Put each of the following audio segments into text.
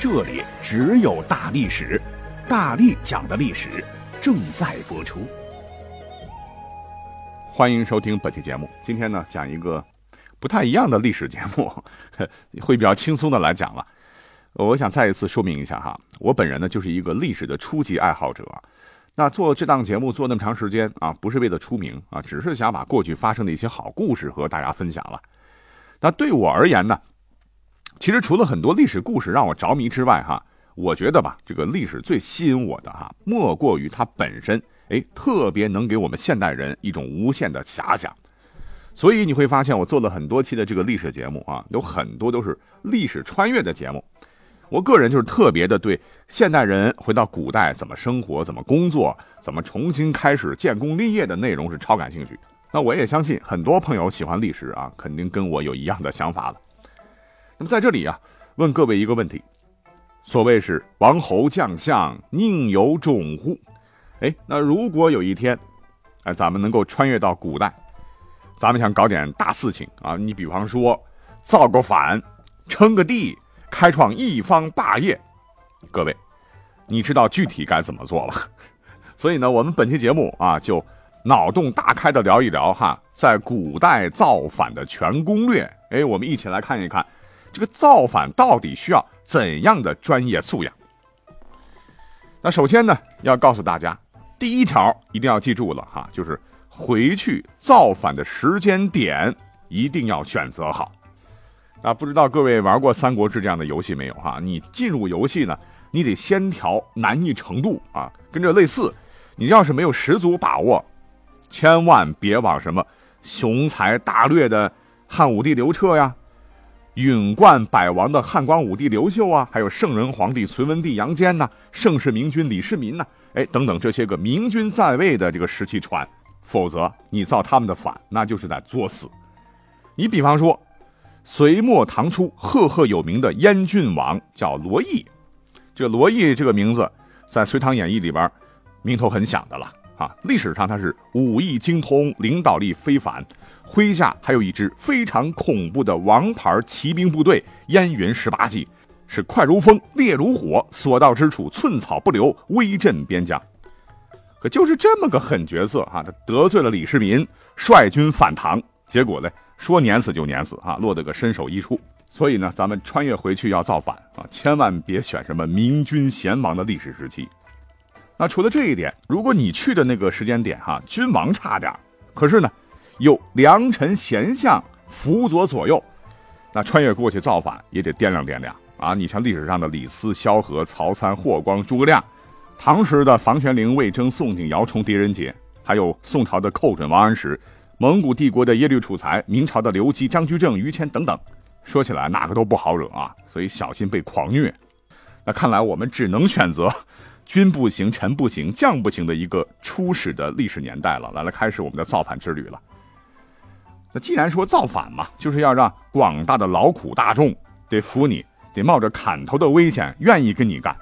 这里只有大历史，大力讲的历史正在播出。欢迎收听本期节目。今天呢，讲一个不太一样的历史节目，会比较轻松的来讲了。我想再一次说明一下哈，我本人呢就是一个历史的初级爱好者。那做这档节目做那么长时间啊，不是为了出名啊，只是想把过去发生的一些好故事和大家分享了。那对我而言呢？其实除了很多历史故事让我着迷之外，哈，我觉得吧，这个历史最吸引我的哈，莫过于它本身，哎，特别能给我们现代人一种无限的遐想。所以你会发现，我做了很多期的这个历史节目啊，有很多都是历史穿越的节目。我个人就是特别的对现代人回到古代怎么生活、怎么工作、怎么重新开始建功立业的内容是超感兴趣。那我也相信很多朋友喜欢历史啊，肯定跟我有一样的想法了。那么在这里啊，问各位一个问题：所谓是王侯将相宁有种乎？哎，那如果有一天，哎，咱们能够穿越到古代，咱们想搞点大事情啊，你比方说造个反、称个帝、开创一方霸业，各位，你知道具体该怎么做了？所以呢，我们本期节目啊，就脑洞大开的聊一聊哈，在古代造反的全攻略。哎，我们一起来看一看。这个造反到底需要怎样的专业素养？那首先呢，要告诉大家，第一条一定要记住了哈，就是回去造反的时间点一定要选择好。那不知道各位玩过《三国志》这样的游戏没有哈？你进入游戏呢，你得先调难易程度啊，跟这类似。你要是没有十足把握，千万别往什么雄才大略的汉武帝刘彻呀。允冠百王的汉光武帝刘秀啊，还有圣人皇帝隋文帝杨坚呐，盛世明君李世民呐，哎，等等这些个明君在位的这个时期传，否则你造他们的反，那就是在作死。你比方说，隋末唐初赫赫有名的燕郡王叫罗毅，这罗毅这个名字在《隋唐演义》里边名头很响的了啊，历史上他是武艺精通，领导力非凡。麾下还有一支非常恐怖的王牌骑兵部队——燕云十八骑，是快如风，烈如火，所到之处寸草不留，威震边疆。可就是这么个狠角色啊，他得罪了李世民，率军反唐，结果呢，说碾死就碾死啊，落得个身首异处。所以呢，咱们穿越回去要造反啊，千万别选什么明君贤王的历史时期。那除了这一点，如果你去的那个时间点哈，君王差点，可是呢？有良臣贤相辅佐左右，那穿越过去造反也得掂量掂量啊！你像历史上的李斯、萧何、曹参、霍光、诸葛亮，唐时的房玄龄、魏征、宋景尧、崇狄仁杰，还有宋朝的寇准、王安石，蒙古帝国的耶律楚材，明朝的刘基、张居正、于谦等等，说起来哪个都不好惹啊！所以小心被狂虐。那看来我们只能选择君不行、臣不行、将不行的一个初始的历史年代了。来，了开始我们的造反之旅了。那既然说造反嘛，就是要让广大的劳苦大众得服你，得冒着砍头的危险愿意跟你干。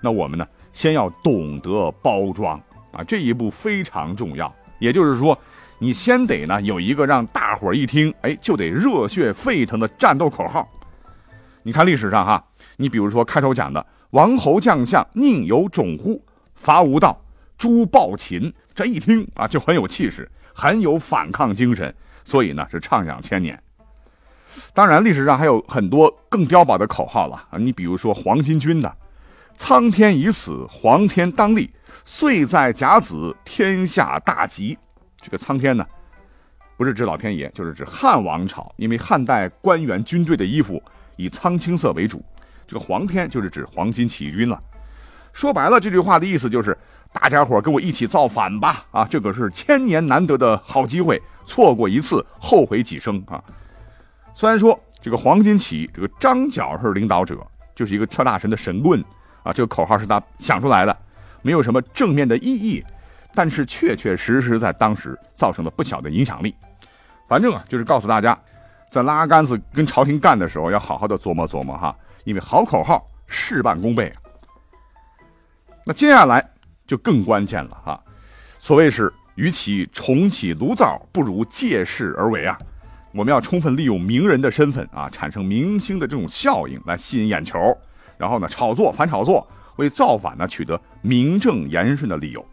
那我们呢，先要懂得包装啊，这一步非常重要。也就是说，你先得呢有一个让大伙儿一听，哎，就得热血沸腾的战斗口号。你看历史上哈，你比如说开头讲的“王侯将相宁有种乎？伐无道，诛暴秦”，这一听啊就很有气势，很有反抗精神。所以呢，是畅想千年。当然，历史上还有很多更碉堡的口号了啊！你比如说黄巾军的“苍天已死，黄天当立，岁在甲子，天下大吉”。这个苍天呢，不是指老天爷，就是指汉王朝，因为汉代官员军队的衣服以苍青色为主。这个黄天就是指黄巾起义军了。说白了，这句话的意思就是大家伙跟我一起造反吧！啊，这可是千年难得的好机会。错过一次，后悔几生啊！虽然说这个黄巾起义，这个张角是领导者，就是一个跳大神的神棍，啊，这个口号是他想出来的，没有什么正面的意义，但是确确实实在当时造成了不小的影响力。反正啊，就是告诉大家，在拉杆子跟朝廷干的时候，要好好的琢磨琢磨哈，因为好口号事半功倍。那接下来就更关键了哈，所谓是与其重启炉灶，不如借势而为啊。我们要充分利用名人的身份啊，产生明星的这种效应来吸引眼球，然后呢炒作反炒作，为造反呢取得名正言顺的理由。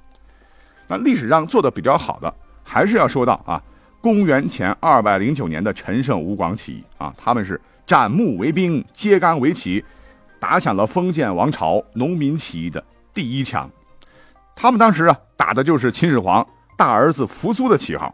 那历史上做的比较好的，还是要说到啊，公元前二百零九年的陈胜吴广起义啊，他们是斩木为兵，揭竿为旗，打响了封建王朝农民起义的第一枪。他们当时啊打的就是秦始皇大儿子扶苏的旗号。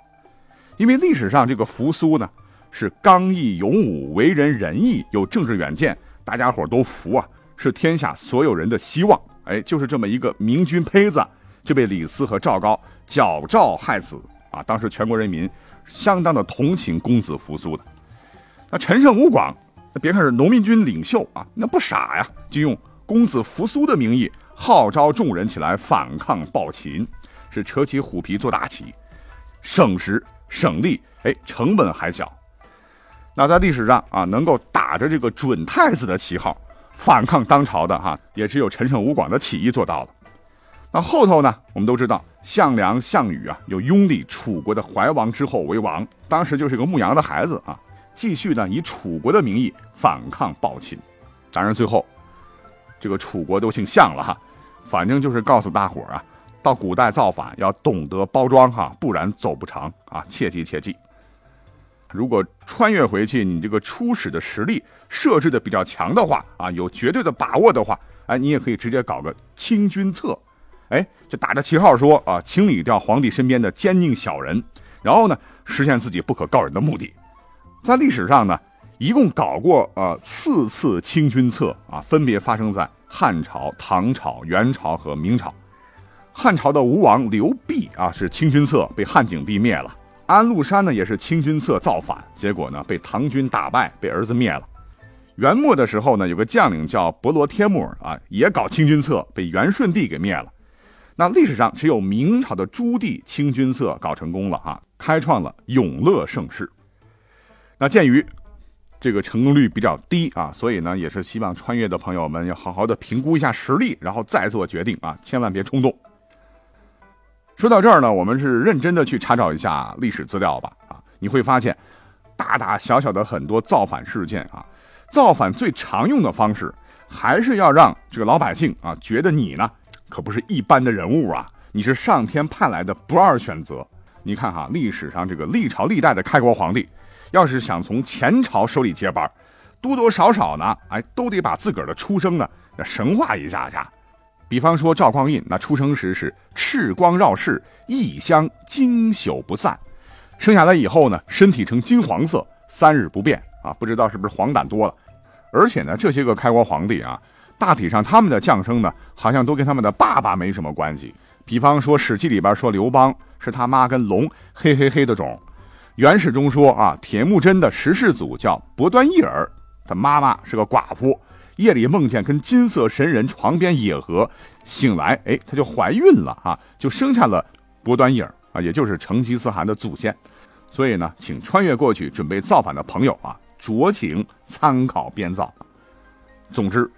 因为历史上这个扶苏呢，是刚毅勇武、为人仁义、有政治远见，大家伙都服啊，是天下所有人的希望。哎，就是这么一个明君胚子，就被李斯和赵高矫诏害死啊！当时全国人民相当的同情公子扶苏的。那陈胜吴广，那别看是农民军领袖啊，那不傻呀，就用公子扶苏的名义号召众人起来反抗暴秦，是扯起虎皮做大旗，省时。省力，哎，成本还小。那在历史上啊，能够打着这个准太子的旗号反抗当朝的哈，也只有陈胜吴广的起义做到了。那后头呢，我们都知道项梁、项羽啊，有拥立楚国的怀王之后为王，当时就是个牧羊的孩子啊，继续呢以楚国的名义反抗暴秦。当然最后，这个楚国都姓项了哈，反正就是告诉大伙啊。到古代造反要懂得包装哈，不然走不长啊！切记切记。如果穿越回去，你这个初始的实力设置的比较强的话啊，有绝对的把握的话，哎，你也可以直接搞个清君侧，哎，就打着旗号说啊，清理掉皇帝身边的奸佞小人，然后呢，实现自己不可告人的目的。在历史上呢，一共搞过呃四次清君侧啊，分别发生在汉朝、唐朝、元朝和明朝。汉朝的吴王刘濞啊，是清君侧，被汉景帝灭了。安禄山呢，也是清君侧造反，结果呢被唐军打败，被儿子灭了。元末的时候呢，有个将领叫伯罗天木啊，也搞清君侧，被元顺帝给灭了。那历史上只有明朝的朱棣清君侧搞成功了哈，开创了永乐盛世。那鉴于这个成功率比较低啊，所以呢，也是希望穿越的朋友们要好好的评估一下实力，然后再做决定啊，千万别冲动。说到这儿呢，我们是认真的去查找一下历史资料吧。啊，你会发现，大大小小的很多造反事件啊，造反最常用的方式，还是要让这个老百姓啊觉得你呢可不是一般的人物啊，你是上天派来的不二选择。你看哈，历史上这个历朝历代的开国皇帝，要是想从前朝手里接班，多多少少呢，哎，都得把自个儿的出生呢神话一下下。比方说赵匡胤，那出生时是赤光绕室，异香经久不散，生下来以后呢，身体呈金黄色，三日不变啊，不知道是不是黄疸多了。而且呢，这些个开国皇帝啊，大体上他们的降生呢，好像都跟他们的爸爸没什么关系。比方说《史记》里边说刘邦是他妈跟龙嘿嘿嘿的种，《元史》中说啊，铁木真的十世祖叫伯端义儿，他妈妈是个寡妇。夜里梦见跟金色神人床边野合，醒来，哎，她就怀孕了啊，就生下了伯端义儿啊，也就是成吉思汗的祖先。所以呢，请穿越过去准备造反的朋友啊，酌情参考编造。总之，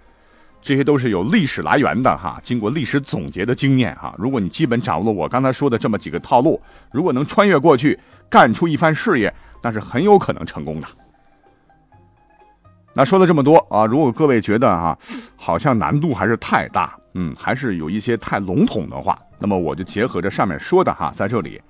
这些都是有历史来源的哈，经过历史总结的经验哈。如果你基本掌握了我刚才说的这么几个套路，如果能穿越过去干出一番事业，那是很有可能成功的。那说了这么多啊，如果各位觉得哈，好像难度还是太大，嗯，还是有一些太笼统的话，那么我就结合着上面说的哈，在这里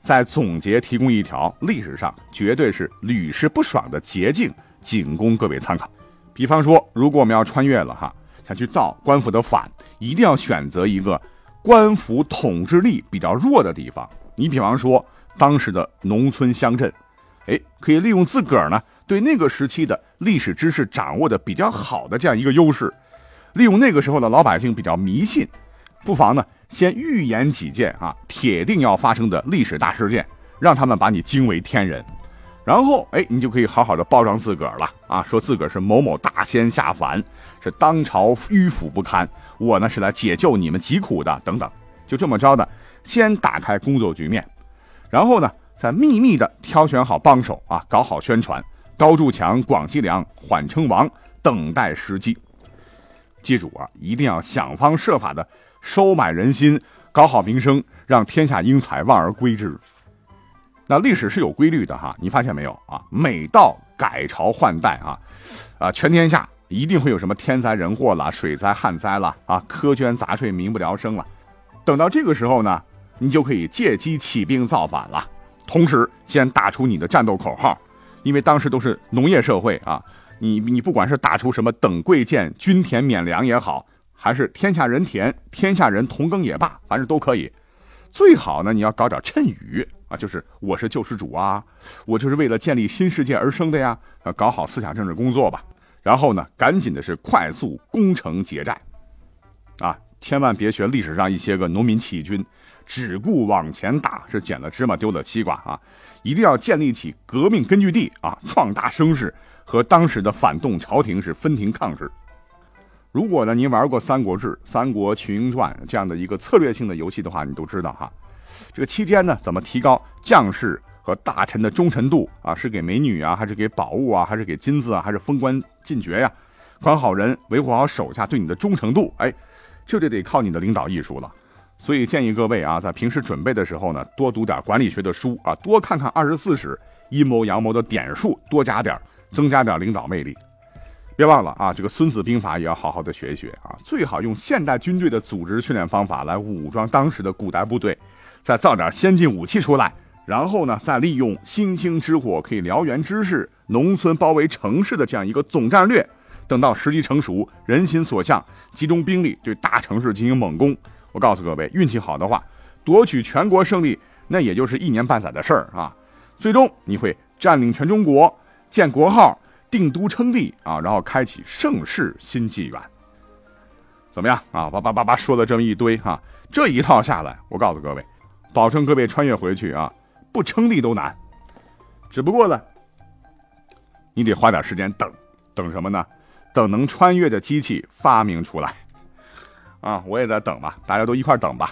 再总结提供一条历史上绝对是屡试不爽的捷径，仅供各位参考。比方说，如果我们要穿越了哈，想去造官府的反，一定要选择一个官府统治力比较弱的地方。你比方说当时的农村乡镇，哎，可以利用自个儿呢。对那个时期的历史知识掌握的比较好的这样一个优势，利用那个时候的老百姓比较迷信，不妨呢先预言几件啊铁定要发生的历史大事件，让他们把你惊为天人，然后哎你就可以好好的包装自个儿了啊，说自个儿是某某大仙下凡，是当朝迂腐不堪，我呢是来解救你们疾苦的，等等。就这么着的，先打开工作局面，然后呢，再秘密的挑选好帮手啊，搞好宣传，高筑墙，广积粮，缓称王，等待时机。记住啊，一定要想方设法的收买人心，搞好名声，让天下英才望而归之。那历史是有规律的哈，你发现没有啊？每到改朝换代啊，啊，全天下一定会有什么天灾人祸了、水灾旱灾了啊，苛捐杂税、民不聊生了。等到这个时候呢，你就可以借机起兵造反了。同时，先打出你的战斗口号，因为当时都是农业社会啊。你你不管是打出什么等贵贱、均田免粮也好，还是天下人田、天下人同耕也罢，反正都可以。最好呢，你要搞点谶语啊，就是我是救世主啊，我就是为了建立新世界而生的呀。啊，搞好思想政治工作吧。然后呢，赶紧的是快速攻城劫寨，啊。千万别学历史上一些个农民起义军，只顾往前打，是捡了芝麻丢了西瓜啊！一定要建立起革命根据地啊，壮大声势，和当时的反动朝廷是分庭抗礼。如果呢，您玩过《三国志》《三国群英传》这样的一个策略性的游戏的话，你都知道哈。这个期间呢，怎么提高将士和大臣的忠诚度啊？是给美女啊，还是给宝物啊，还是给金子啊，还是封官进爵呀？管好人，维护好手下对你的忠诚度，哎。这就得靠你的领导艺术了，所以建议各位啊，在平时准备的时候呢，多读点管理学的书啊，多看看二十四史、阴谋阳谋的点数，多加点，增加点领导魅力。别忘了啊，这个《孙子兵法》也要好好的学一学啊，最好用现代军队的组织训练方法来武装当时的古代部队，再造点先进武器出来，然后呢，再利用星星之火可以燎原之势，农村包围城市的这样一个总战略。等到时机成熟，人心所向，集中兵力对大城市进行猛攻。我告诉各位，运气好的话，夺取全国胜利，那也就是一年半载的事儿啊。最终你会占领全中国，建国号，定都称帝啊，然后开启盛世新纪元。怎么样啊？叭叭叭叭说了这么一堆哈，这一套下来，我告诉各位，保证各位穿越回去啊，不称帝都难。只不过呢，你得花点时间等，等什么呢？等能穿越的机器发明出来，啊，我也在等吧，大家都一块等吧。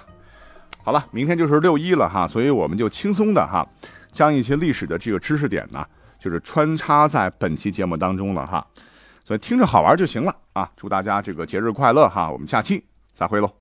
好了，明天就是六一了哈，所以我们就轻松的哈，将一些历史的这个知识点呢，就是穿插在本期节目当中了哈，所以听着好玩就行了啊。祝大家这个节日快乐哈，我们下期再会喽。